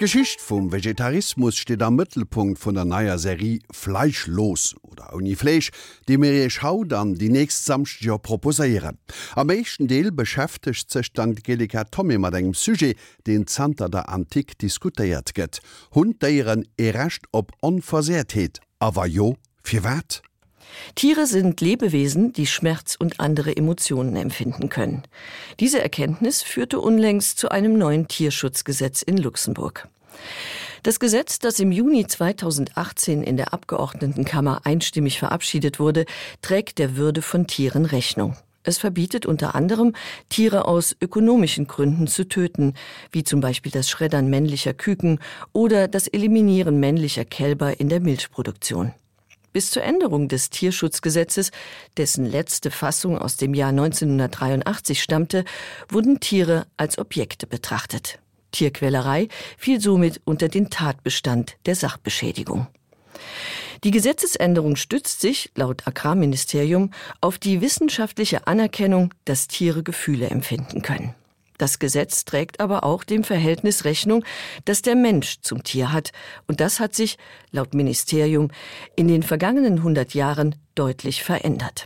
Geschicht vum Vegetarismus steht am Mittelpunkt vun der naier Serie Fleischlos oder Uni Fleisch, die mir Schau dann die nächst samstjahr proposéieren. Am mechten Deel beschäftigt sech dann Gelika Tommy mat engem Suje, den Zter der Antik diskutiert gëtt. Hund deieren errecht op Onversehrtheet, aber jo fir wat? Tiere sind Lebewesen, die Schmerz und andere Emotionen empfinden können. Diese Erkenntnis führte unlängst zu einem neuen Tierschutzgesetz in Luxemburg. Das Gesetz, das im Juni 2018 in der Abgeordnetenkammer einstimmig verabschiedet wurde, trägt der Würde von Tieren Rechnung. Es verbietet unter anderem, Tiere aus ökonomischen Gründen zu töten, wie zum Beispiel das Schreddern männlicher Küken oder das Eliminieren männlicher Kälber in der Milchproduktion. Bis zur Änderung des Tierschutzgesetzes, dessen letzte Fassung aus dem Jahr 1983 stammte, wurden Tiere als Objekte betrachtet. Tierquälerei fiel somit unter den Tatbestand der Sachbeschädigung. Die Gesetzesänderung stützt sich laut Agrarministerium auf die wissenschaftliche Anerkennung, dass Tiere Gefühle empfinden können. Das Gesetz trägt aber auch dem Verhältnis Rechnung, das der Mensch zum Tier hat, und das hat sich, laut Ministerium, in den vergangenen hundert Jahren deutlich verändert.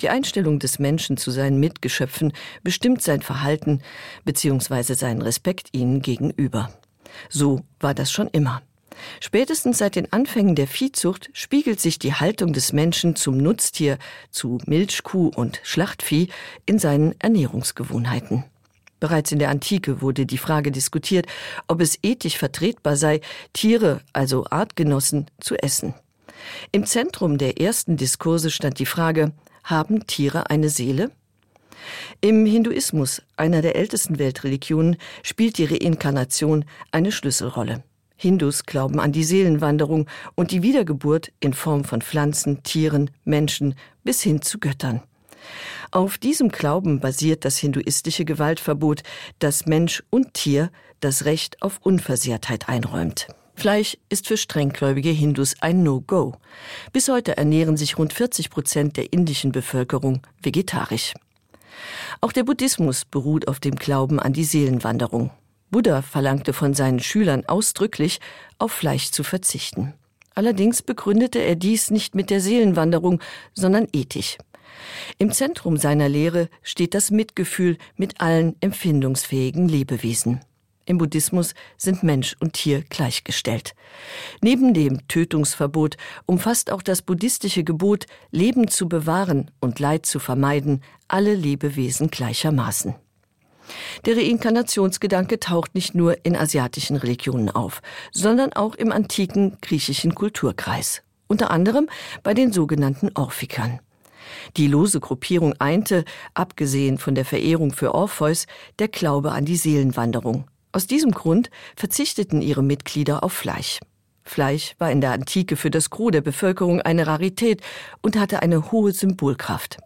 Die Einstellung des Menschen zu seinen Mitgeschöpfen bestimmt sein Verhalten bzw. seinen Respekt ihnen gegenüber. So war das schon immer. Spätestens seit den Anfängen der Viehzucht spiegelt sich die Haltung des Menschen zum Nutztier, zu Milchkuh und Schlachtvieh in seinen Ernährungsgewohnheiten. Bereits in der Antike wurde die Frage diskutiert, ob es ethisch vertretbar sei, Tiere, also Artgenossen, zu essen. Im Zentrum der ersten Diskurse stand die Frage, haben Tiere eine Seele? Im Hinduismus, einer der ältesten Weltreligionen, spielt die Reinkarnation eine Schlüsselrolle. Hindus glauben an die Seelenwanderung und die Wiedergeburt in Form von Pflanzen, Tieren, Menschen bis hin zu Göttern. Auf diesem Glauben basiert das hinduistische Gewaltverbot, das Mensch und Tier das Recht auf Unversehrtheit einräumt. Fleisch ist für strenggläubige Hindus ein No-Go. Bis heute ernähren sich rund 40 Prozent der indischen Bevölkerung vegetarisch. Auch der Buddhismus beruht auf dem Glauben an die Seelenwanderung. Buddha verlangte von seinen Schülern ausdrücklich, auf Fleisch zu verzichten. Allerdings begründete er dies nicht mit der Seelenwanderung, sondern ethisch. Im Zentrum seiner Lehre steht das Mitgefühl mit allen empfindungsfähigen Lebewesen. Im Buddhismus sind Mensch und Tier gleichgestellt. Neben dem Tötungsverbot umfasst auch das buddhistische Gebot, Leben zu bewahren und Leid zu vermeiden, alle Lebewesen gleichermaßen. Der Reinkarnationsgedanke taucht nicht nur in asiatischen Religionen auf, sondern auch im antiken griechischen Kulturkreis, unter anderem bei den sogenannten Orphikan. Die lose Gruppierung einte, abgesehen von der Verehrung für Orpheus, der Glaube an die Seelenwanderung. Aus diesem Grund verzichteten ihre Mitglieder auf Fleisch. Fleisch war in der Antike für das Gros der Bevölkerung eine Rarität und hatte eine hohe Symbolkraft.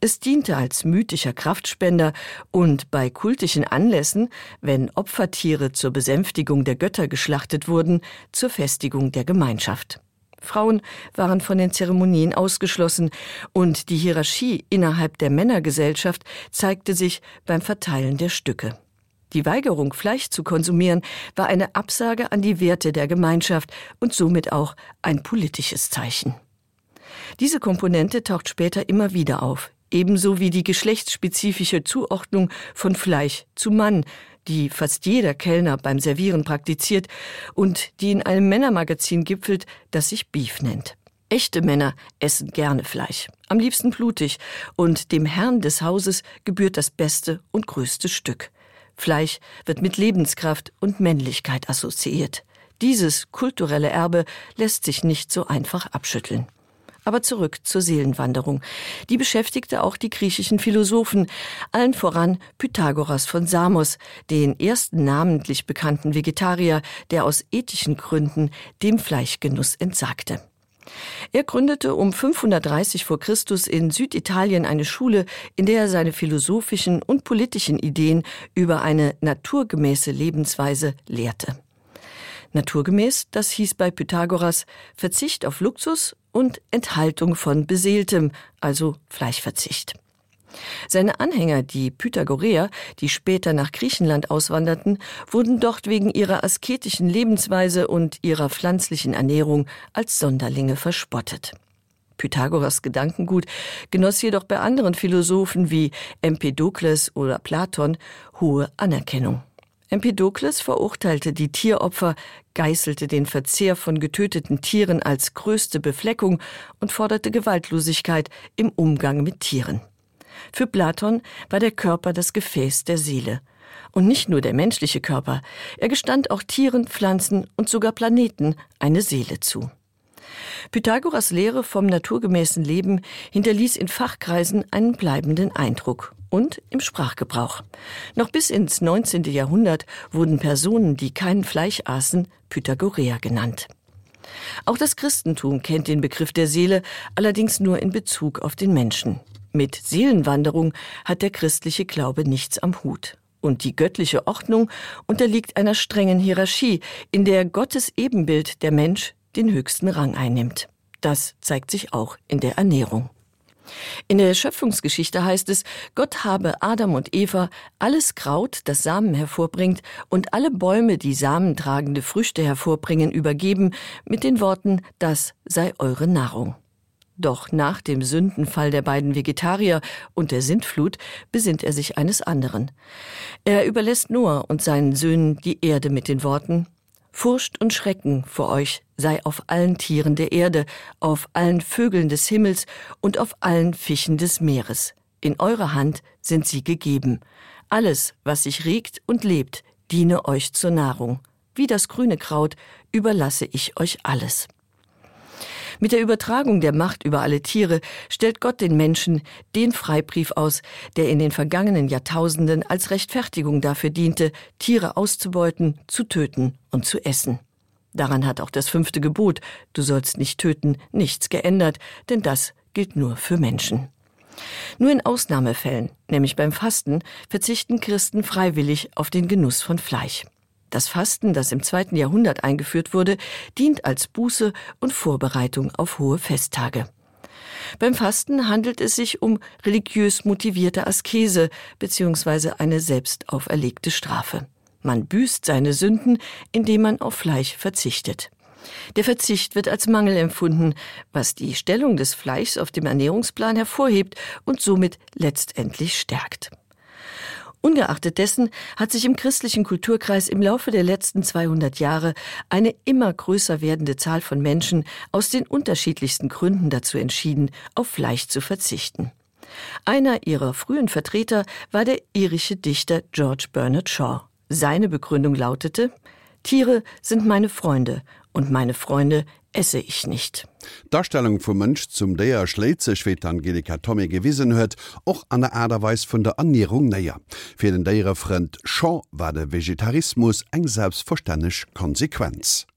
Es diente als mythischer Kraftspender und bei kultischen Anlässen, wenn Opfertiere zur Besänftigung der Götter geschlachtet wurden, zur Festigung der Gemeinschaft. Frauen waren von den Zeremonien ausgeschlossen und die Hierarchie innerhalb der Männergesellschaft zeigte sich beim Verteilen der Stücke. Die Weigerung, Fleisch zu konsumieren, war eine Absage an die Werte der Gemeinschaft und somit auch ein politisches Zeichen. Diese Komponente taucht später immer wieder auf, ebenso wie die geschlechtsspezifische Zuordnung von Fleisch zu Mann, die fast jeder Kellner beim Servieren praktiziert und die in einem Männermagazin gipfelt, das sich Beef nennt. Echte Männer essen gerne Fleisch, am liebsten blutig, und dem Herrn des Hauses gebührt das beste und größte Stück. Fleisch wird mit Lebenskraft und Männlichkeit assoziiert. Dieses kulturelle Erbe lässt sich nicht so einfach abschütteln. Aber zurück zur Seelenwanderung. Die beschäftigte auch die griechischen Philosophen, allen voran Pythagoras von Samos, den ersten namentlich bekannten Vegetarier, der aus ethischen Gründen dem Fleischgenuss entsagte. Er gründete um 530 vor Christus in Süditalien eine Schule, in der er seine philosophischen und politischen Ideen über eine naturgemäße Lebensweise lehrte. Naturgemäß, das hieß bei Pythagoras Verzicht auf Luxus und Enthaltung von Beseeltem, also Fleischverzicht. Seine Anhänger, die Pythagoreer, die später nach Griechenland auswanderten, wurden dort wegen ihrer asketischen Lebensweise und ihrer pflanzlichen Ernährung als Sonderlinge verspottet. Pythagoras Gedankengut genoss jedoch bei anderen Philosophen wie Empedokles oder Platon hohe Anerkennung. Empedokles verurteilte die Tieropfer, geißelte den Verzehr von getöteten Tieren als größte Befleckung und forderte Gewaltlosigkeit im Umgang mit Tieren. Für Platon war der Körper das Gefäß der Seele. Und nicht nur der menschliche Körper, er gestand auch Tieren, Pflanzen und sogar Planeten eine Seele zu. Pythagoras Lehre vom naturgemäßen Leben hinterließ in Fachkreisen einen bleibenden Eindruck und im Sprachgebrauch. Noch bis ins 19. Jahrhundert wurden Personen, die kein Fleisch aßen, Pythagoreer genannt. Auch das Christentum kennt den Begriff der Seele, allerdings nur in Bezug auf den Menschen. Mit Seelenwanderung hat der christliche Glaube nichts am Hut. Und die göttliche Ordnung unterliegt einer strengen Hierarchie, in der Gottes Ebenbild der Mensch den höchsten Rang einnimmt. Das zeigt sich auch in der Ernährung. In der Schöpfungsgeschichte heißt es, Gott habe Adam und Eva alles Kraut, das Samen hervorbringt, und alle Bäume, die samentragende Früchte hervorbringen, übergeben, mit den Worten, das sei eure Nahrung. Doch nach dem Sündenfall der beiden Vegetarier und der Sintflut besinnt er sich eines anderen. Er überlässt Noah und seinen Söhnen die Erde mit den Worten Furcht und Schrecken vor euch sei auf allen Tieren der Erde, auf allen Vögeln des Himmels und auf allen Fischen des Meeres. In eurer Hand sind sie gegeben. Alles, was sich regt und lebt, diene euch zur Nahrung. Wie das grüne Kraut überlasse ich euch alles. Mit der Übertragung der Macht über alle Tiere stellt Gott den Menschen den Freibrief aus, der in den vergangenen Jahrtausenden als Rechtfertigung dafür diente, Tiere auszubeuten, zu töten und zu essen. Daran hat auch das fünfte Gebot Du sollst nicht töten nichts geändert, denn das gilt nur für Menschen. Nur in Ausnahmefällen, nämlich beim Fasten, verzichten Christen freiwillig auf den Genuss von Fleisch. Das Fasten, das im zweiten Jahrhundert eingeführt wurde, dient als Buße und Vorbereitung auf hohe Festtage. Beim Fasten handelt es sich um religiös motivierte Askese bzw. eine selbst auferlegte Strafe. Man büßt seine Sünden, indem man auf Fleisch verzichtet. Der Verzicht wird als Mangel empfunden, was die Stellung des Fleischs auf dem Ernährungsplan hervorhebt und somit letztendlich stärkt. Ungeachtet dessen hat sich im christlichen Kulturkreis im Laufe der letzten 200 Jahre eine immer größer werdende Zahl von Menschen aus den unterschiedlichsten Gründen dazu entschieden, auf Fleisch zu verzichten. Einer ihrer frühen Vertreter war der irische Dichter George Bernard Shaw. Seine Begründung lautete Tiere sind meine Freunde und meine Freunde esse ich nicht. Darstellung vum Mënsch zum déier Schlezeschwet Angelika Tommy gewiesen huet och an der Äderweis vun der Annierung neier. Fi den déiere Frend Scha war de Vegetarismus eng selbstverstännech Konsequenz.